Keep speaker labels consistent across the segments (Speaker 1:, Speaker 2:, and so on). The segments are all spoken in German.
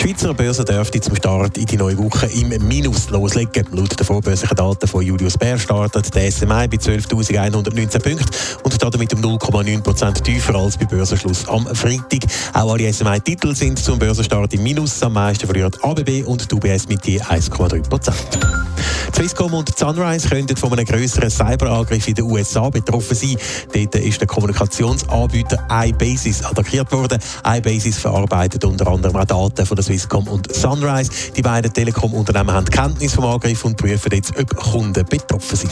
Speaker 1: Die Schweizer Börse dürfte zum Start in die neue Woche im Minus loslegen. Laut den vorbörslichen Daten von Julius Bär startet der SMI bei 12.119 Punkten und damit um 0,9% tiefer als bei Börsenschluss am Freitag. Auch alle SMI-Titel sind zum Börsenstart im Minus. Am meisten verlieren ABB und die UBS mit je 1,3%. Swisscom und Sunrise könnten von einem grösseren Cyberangriff in den USA betroffen sein. Dort ist der Kommunikationsanbieter iBasis attackiert worden. iBasis verarbeitet unter anderem auch Daten von der Swisscom und Sunrise. Die beiden Telekom-Unternehmen haben Kenntnis vom Angriff und prüfen jetzt, ob Kunden betroffen sind.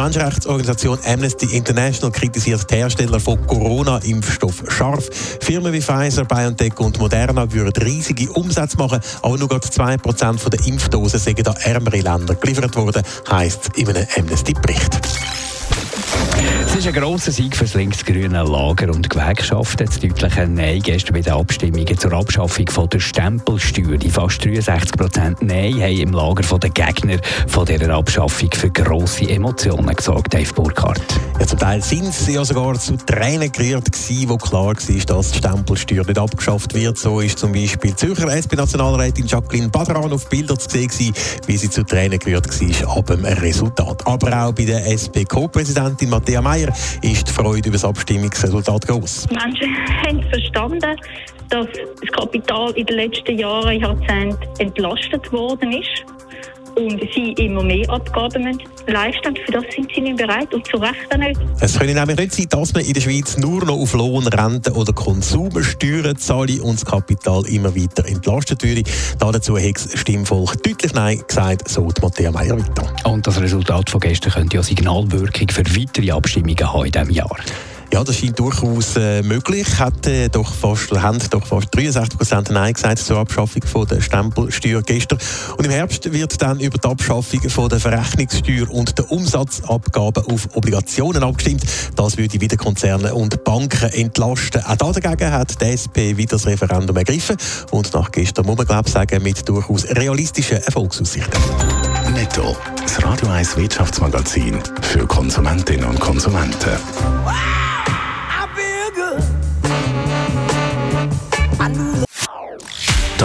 Speaker 1: Menschenrechtsorganisation Amnesty International kritisiert die Hersteller von Corona-Impfstoff scharf. Firmen wie Pfizer, BioNTech und Moderna würden riesige Umsätze machen, aber nur gerade 2% der Impfdosen sind an ärmere Länder geliefert worden, heisst es in einem Amnesty-Bericht.
Speaker 2: Ist ein grosser Sieg für das linksgrüne Lager und Gewerkschaften. Das deutliche Nein gestern bei den Abstimmungen zur Abschaffung von der Stempelsteuer. Die fast 63 Prozent Nein haben im Lager der Gegner von dieser Abschaffung für grosse Emotionen gesorgt, Dave Burkhardt.
Speaker 1: Ja, zum Teil sind sie ja sogar zu Tränen gerührt gewesen, wo klar war, dass die Stempelsteuer nicht abgeschafft wird. So ist zum Beispiel Zürcher SP-Nationalrätin Jacqueline Badran auf Bildern zu sehen wie sie zu Tränen gerührt war ab dem Resultat. Aber auch bei der SP-Co-Präsidentin Matthäa Meier ist die Freude über das Abstimmungsresultat groß.
Speaker 3: Menschen haben verstanden, dass das Kapital in den letzten Jahren, Jahrzehnten entlastet worden ist und sie immer mehr Abgaben müssen leisten Für das sind sie nicht bereit und zu Recht nicht.
Speaker 1: Es könnte nämlich nicht sein, dass man in der Schweiz nur noch auf Lohn, Rente oder Konsumsteuern zahle und das Kapital immer weiter entlastet würde. Dazu hat das Stimmvolk deutlich Nein gesagt, so die Matthäa Meier weiter.
Speaker 2: Und das Resultat von gestern könnte ja Signalwirkung für weitere Abstimmungen haben in diesem Jahr.
Speaker 1: Ja, das scheint durchaus äh, möglich. Hat, äh, doch fast, haben doch fast 63 Prozent Nein gesagt zur Abschaffung von der Stempelsteuer gestern. Und im Herbst wird dann über die Abschaffung von der Verrechnungssteuer und der Umsatzabgaben auf Obligationen abgestimmt. Das würde wieder Konzerne und Banken entlasten. Auch dagegen hat die SP wieder das Referendum ergriffen. Und nach gestern muss man, glaube ich, sagen, mit durchaus realistischen Erfolgsaussichten.
Speaker 4: Netto. Das Radio 1 Wirtschaftsmagazin für Konsumentinnen und Konsumenten.